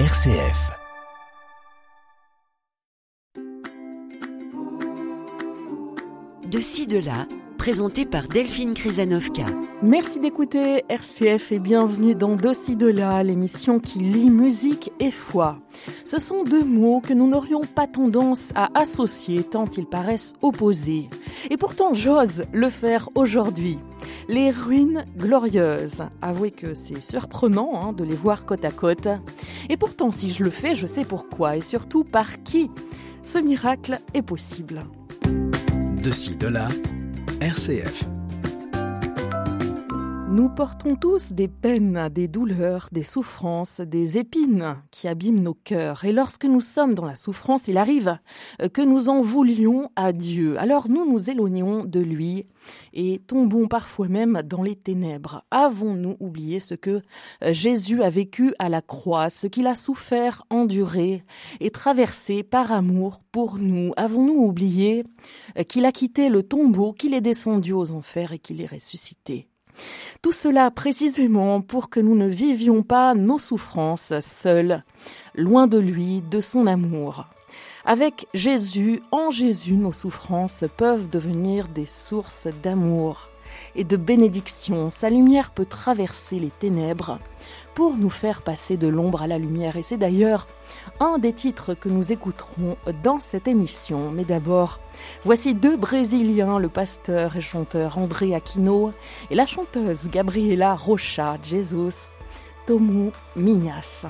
RCF. De ci, de là, présenté par Delphine Krizanovka. Merci d'écouter RCF et bienvenue dans De ci, de là, l'émission qui lie musique et foi. Ce sont deux mots que nous n'aurions pas tendance à associer tant ils paraissent opposés. Et pourtant, j'ose le faire aujourd'hui. Les ruines glorieuses. Avouez que c'est surprenant hein, de les voir côte à côte. Et pourtant, si je le fais, je sais pourquoi et surtout par qui ce miracle est possible. De ci, de là, RCF. Nous portons tous des peines, des douleurs, des souffrances, des épines qui abîment nos cœurs. Et lorsque nous sommes dans la souffrance, il arrive que nous en voulions à Dieu. Alors nous nous éloignons de lui et tombons parfois même dans les ténèbres. Avons-nous oublié ce que Jésus a vécu à la croix, ce qu'il a souffert, enduré et traversé par amour pour nous? Avons-nous oublié qu'il a quitté le tombeau, qu'il est descendu aux enfers et qu'il est ressuscité? Tout cela précisément pour que nous ne vivions pas nos souffrances seuls, loin de lui, de son amour. Avec Jésus, en Jésus, nos souffrances peuvent devenir des sources d'amour et de bénédiction. Sa lumière peut traverser les ténèbres pour nous faire passer de l'ombre à la lumière. Et c'est d'ailleurs un des titres que nous écouterons dans cette émission. Mais d'abord, voici deux Brésiliens, le pasteur et chanteur André Aquino et la chanteuse Gabriela Rocha Jesus Tomu Minas.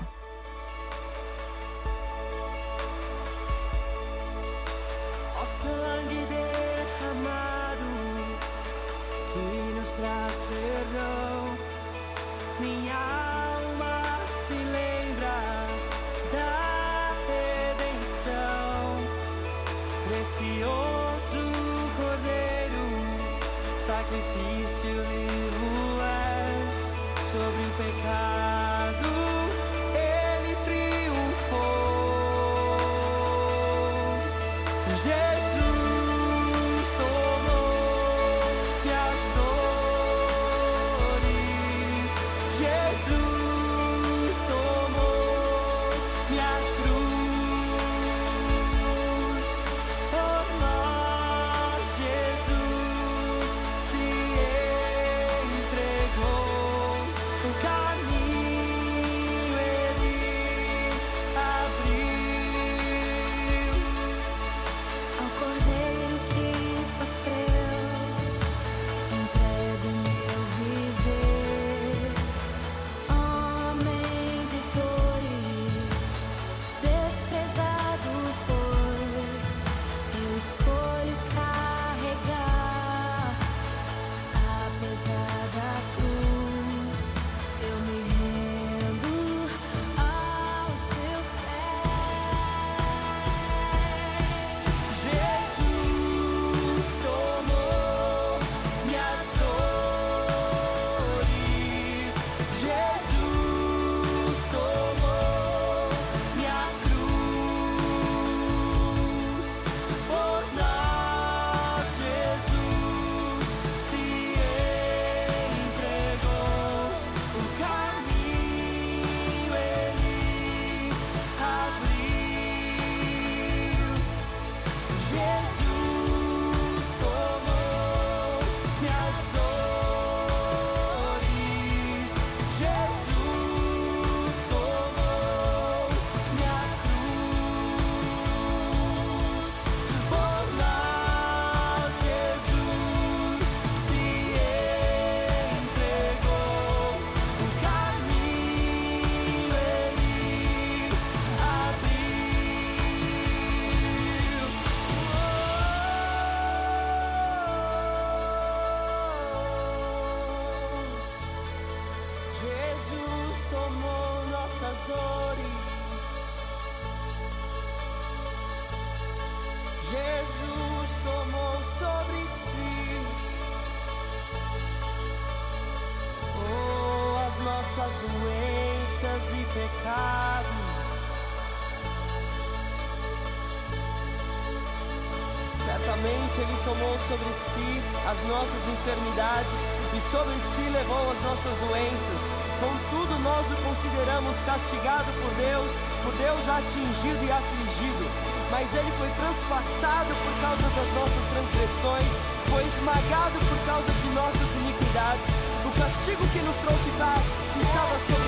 Ele tomou sobre si as nossas enfermidades e sobre si levou as nossas doenças. Contudo, nós o consideramos castigado por Deus, por Deus atingido e afligido. Mas ele foi transpassado por causa das nossas transgressões, foi esmagado por causa de nossas iniquidades. O castigo que nos trouxe paz estava sobre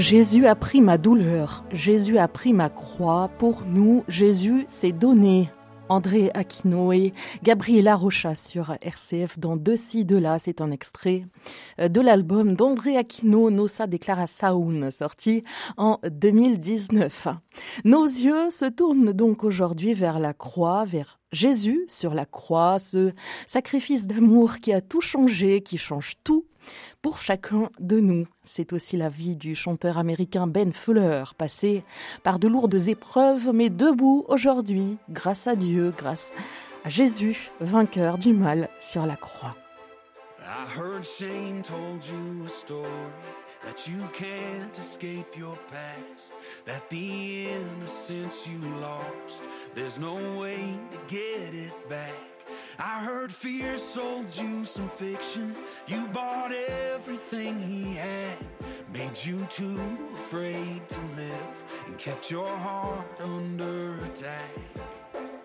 Jésus a pris ma douleur, Jésus a pris ma croix. Pour nous, Jésus s'est donné. André Aquino et Gabriela Rocha sur RCF dans De ci, de là. C'est un extrait euh, de l'album d'André Aquino, Nossa Declara Saun, sorti en 2019. Nos yeux se tournent donc aujourd'hui vers la croix, vers Jésus sur la croix, ce sacrifice d'amour qui a tout changé, qui change tout pour chacun de nous. C'est aussi la vie du chanteur américain Ben Fuller, passé par de lourdes épreuves, mais debout aujourd'hui, grâce à Dieu, grâce à Jésus, vainqueur du mal sur la croix. I heard Shane told you a story that you can't escape your past, that the innocence you lost, there's no way to get it back. I heard fear sold you some fiction. You bought everything he had, made you too afraid to live, and kept your heart under attack.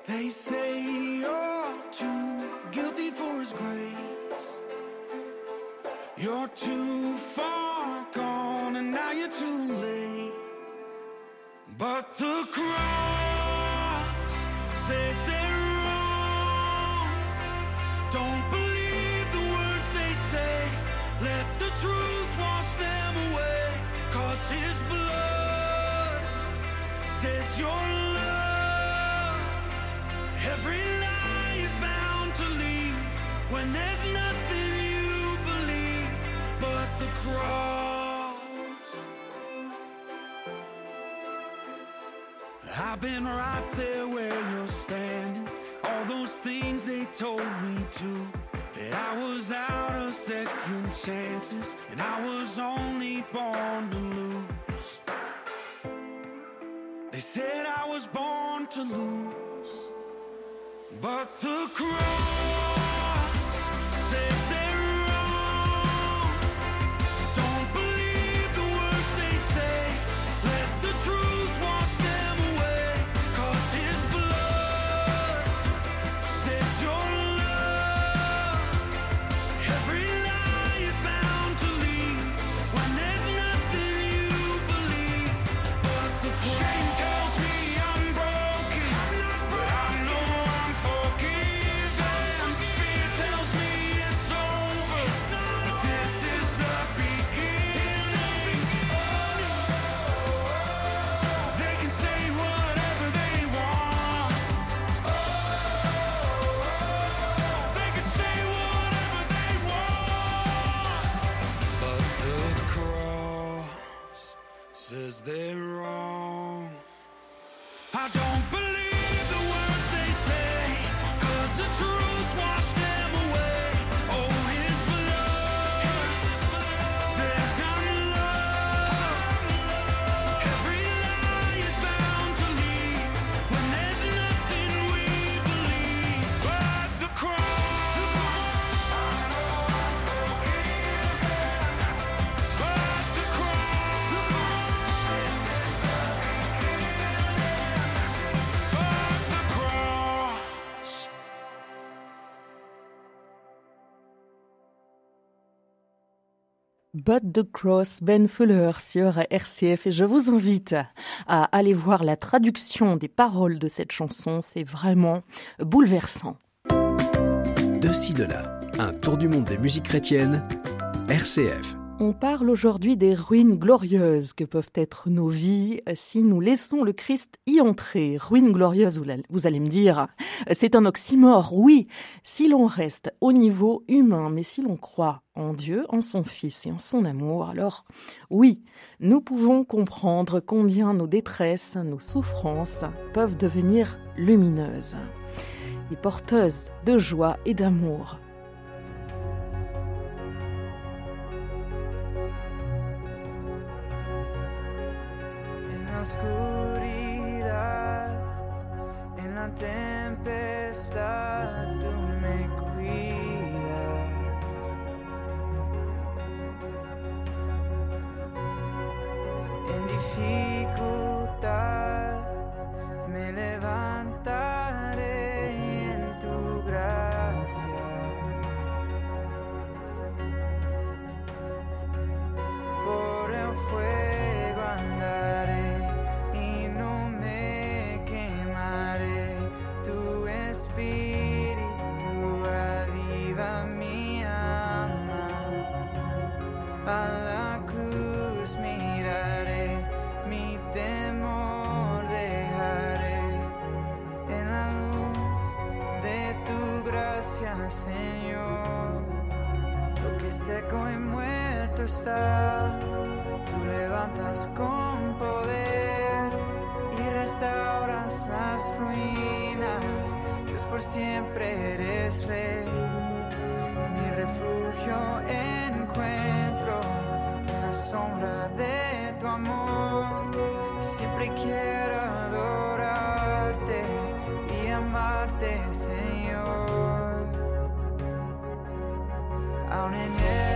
They say you're too guilty for his grace. You're too far gone, and now you're too late. But the cross says that. Don't believe the words they say. Let the truth wash them away. Cause his blood says you're loved. Every lie is bound to leave when there's nothing you believe but the cross. I've been right there chances, and I was only born to lose. They said I was born to lose, but the cross. But the Cross, Ben Fuller sur RCF et je vous invite à aller voir la traduction des paroles de cette chanson, c'est vraiment bouleversant. De ci, de là, un tour du monde des musiques chrétiennes, RCF. On parle aujourd'hui des ruines glorieuses que peuvent être nos vies si nous laissons le Christ y entrer. Ruines glorieuses, vous allez me dire, c'est un oxymore, oui, si l'on reste au niveau humain, mais si l'on croit en Dieu, en son Fils et en son amour, alors oui, nous pouvons comprendre combien nos détresses, nos souffrances peuvent devenir lumineuses et porteuses de joie et d'amour. Oscuridad, en la tempestad, tú me cuidas. En dificultad out in here.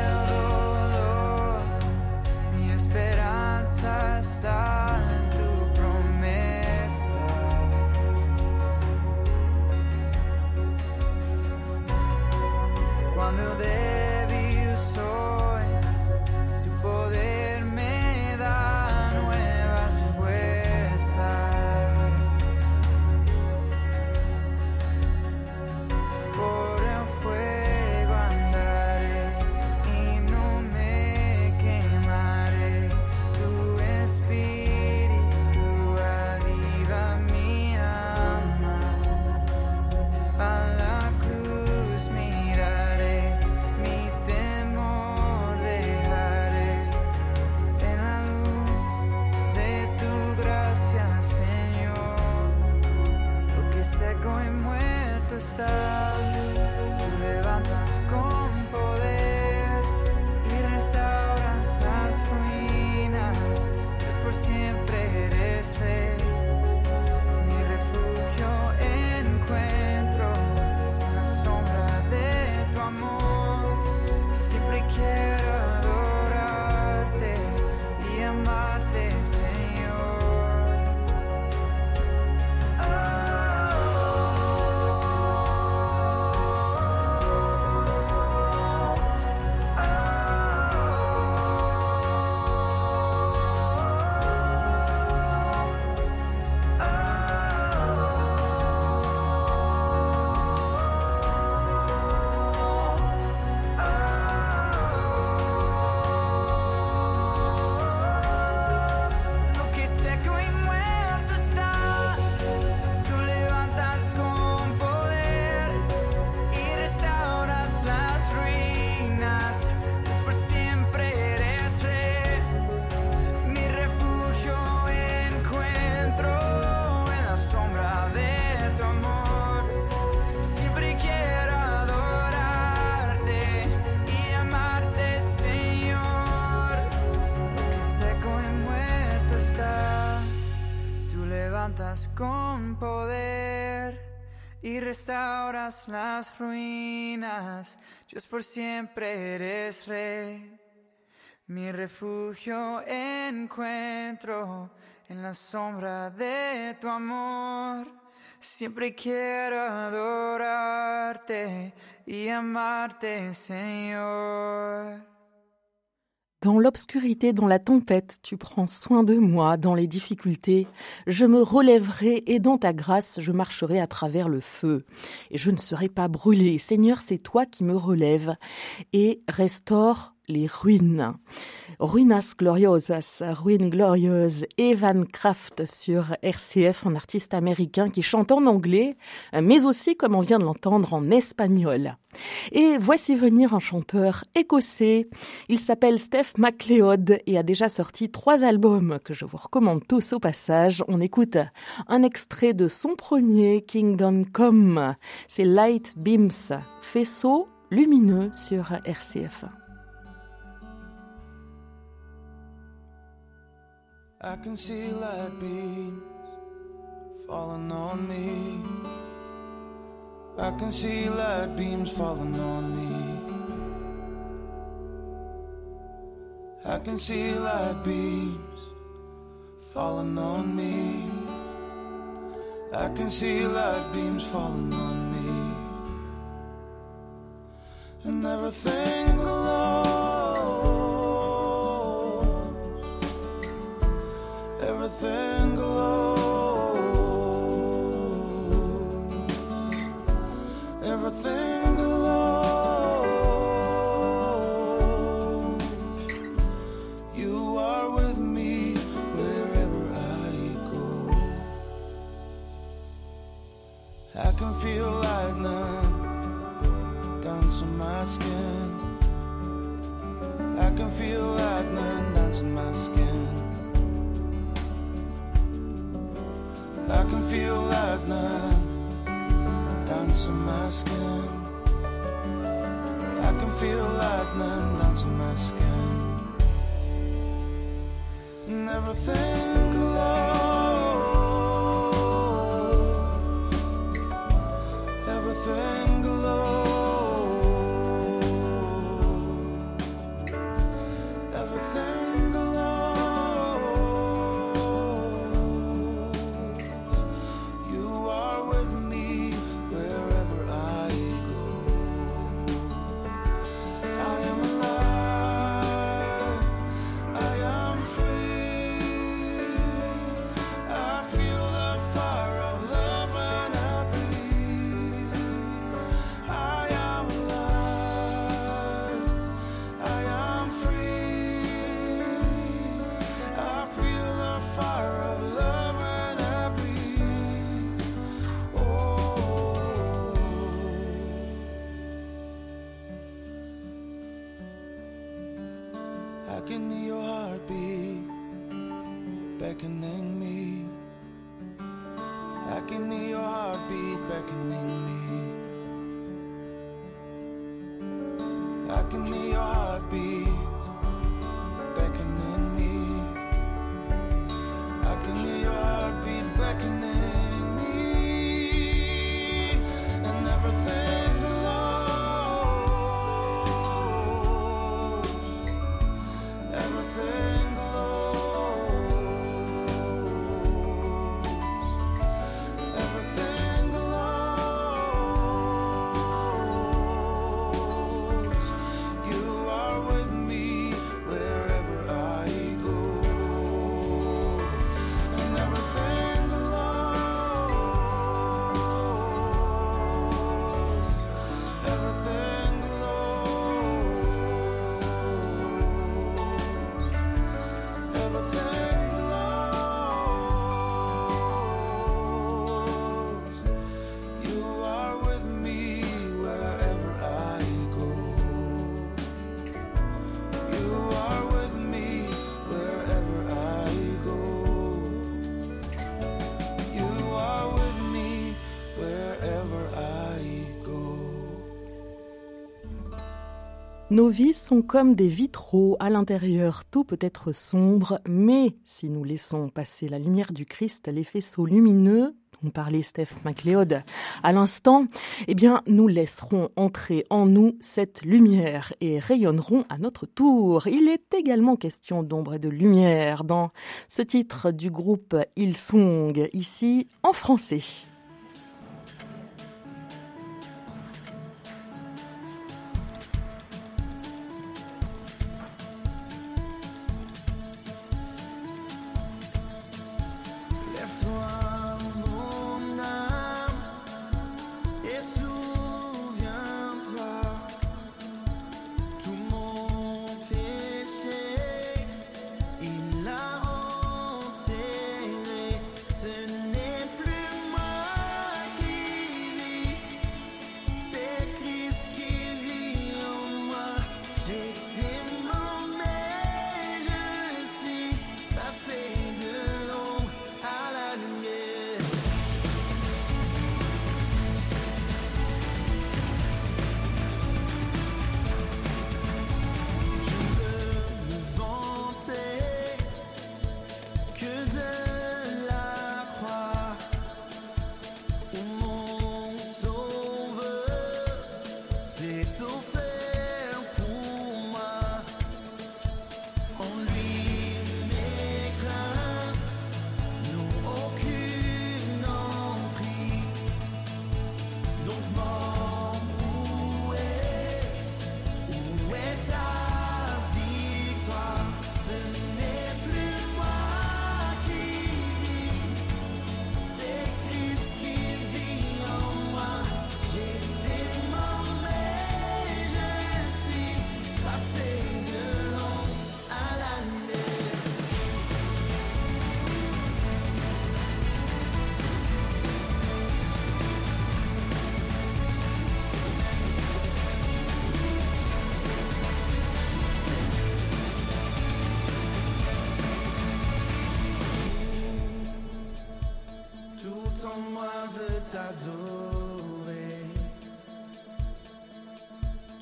hueco y muerto está. Las ruinas. Dios por siempre eres rey. Mi refugio encuentro en la sombra de tu amor. Siempre quiero adorarte y amarte, Señor. Dans l'obscurité, dans la tempête, tu prends soin de moi, dans les difficultés, je me relèverai et dans ta grâce, je marcherai à travers le feu. Et je ne serai pas brûlé. Seigneur, c'est toi qui me relèves et restaure les ruines. Ruinas Gloriosas, Ruines Glorieuses, Evan Kraft sur RCF, un artiste américain qui chante en anglais, mais aussi, comme on vient de l'entendre, en espagnol. Et voici venir un chanteur écossais. Il s'appelle Steph MacLeod et a déjà sorti trois albums que je vous recommande tous au passage. On écoute un extrait de son premier Kingdom Come. C'est Light Beams, faisceau lumineux sur RCF. I can see light beams falling on me. I can see light beams falling on me. I can see light beams falling on me. I can see light beams falling on me. And everything everything. You are with me wherever I go. I can feel lightning dancing my skin. I can feel lightning dancing my skin. I can feel lightning dancing my skin. I can feel lightning dancing my skin. And everything glows. Nos vies sont comme des vitraux. À l'intérieur, tout peut être sombre, mais si nous laissons passer la lumière du Christ, les faisceaux lumineux, dont parlait Steph MacLeod à l'instant, eh bien, nous laisserons entrer en nous cette lumière et rayonnerons à notre tour. Il est également question d'ombre et de lumière dans ce titre du groupe Hillsong, ici en français.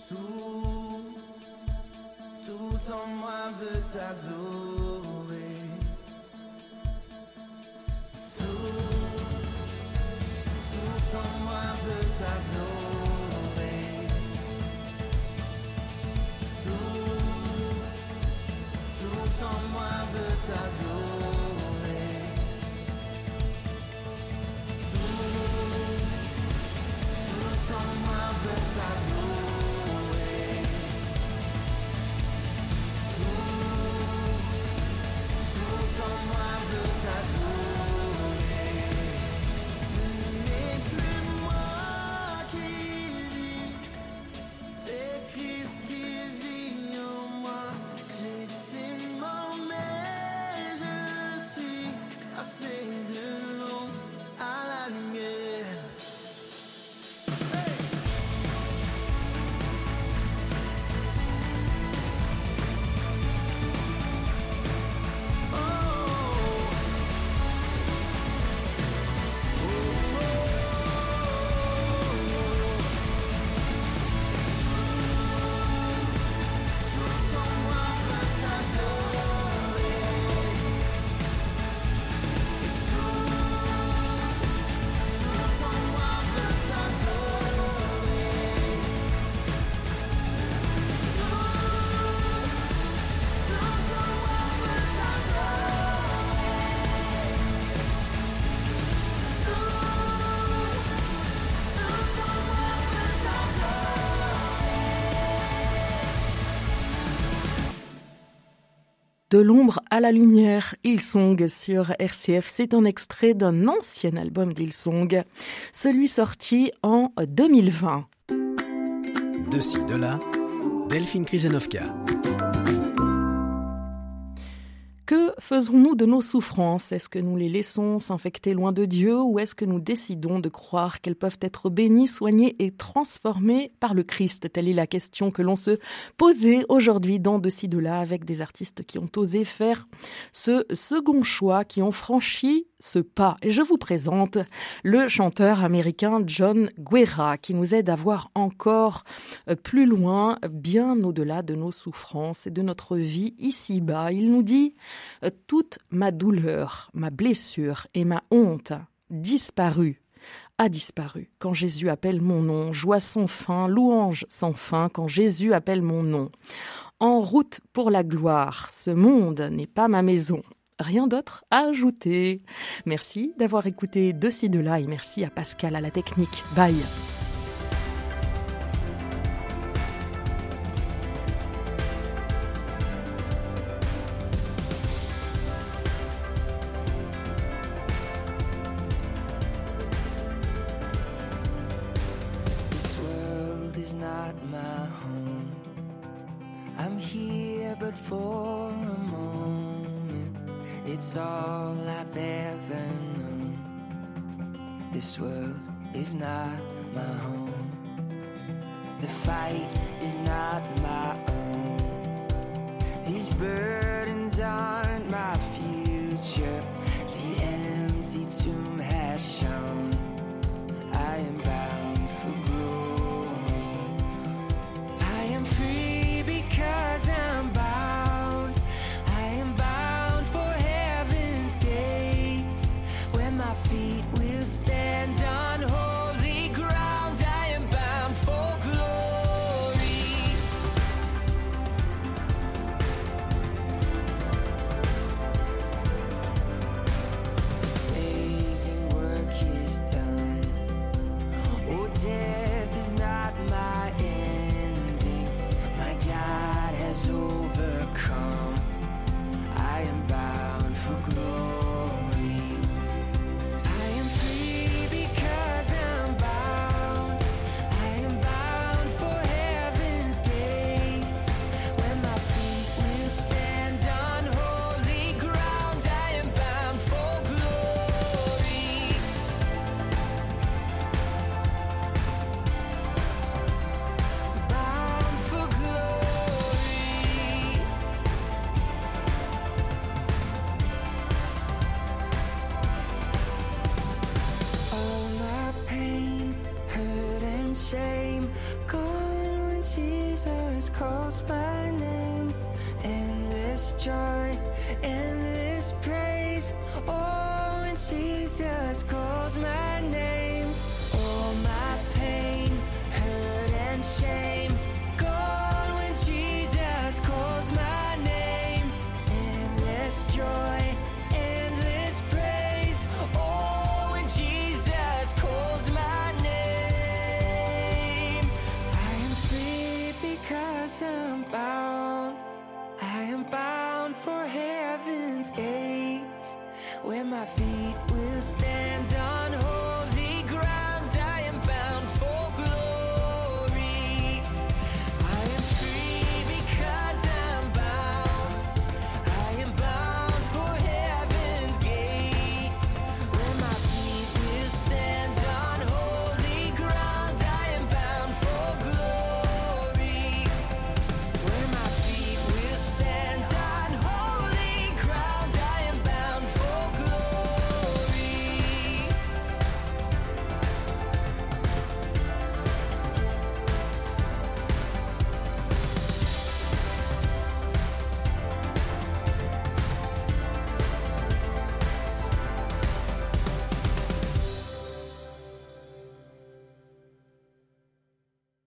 Tout, tout en moi veut t'adorer. Tout, tout en moi veut t'adorer. Tout, tout en moi veut t'adorer. De l'ombre à la lumière, Hillsong sur RCF, c'est un extrait d'un ancien album d'Hillsong, celui sorti en 2020. De ci, de là, Delphine Krizanovka. Que faisons-nous de nos souffrances? Est-ce que nous les laissons s'infecter loin de Dieu ou est-ce que nous décidons de croire qu'elles peuvent être bénies, soignées et transformées par le Christ? Telle est la question que l'on se posait aujourd'hui dans De ci, de là avec des artistes qui ont osé faire ce second choix, qui ont franchi ce pas. Et je vous présente le chanteur américain John Guerra qui nous aide à voir encore euh, plus loin, bien au-delà de nos souffrances et de notre vie ici-bas. Il nous dit euh, toute ma douleur, ma blessure et ma honte disparu a disparu quand Jésus appelle mon nom, joie sans fin, louange sans fin quand Jésus appelle mon nom. En route pour la gloire, ce monde n'est pas ma maison. Rien d'autre à ajouter. Merci d'avoir écouté de ci de là et merci à Pascal à la technique. Bye. heaven's gates where my feet will stand on hold.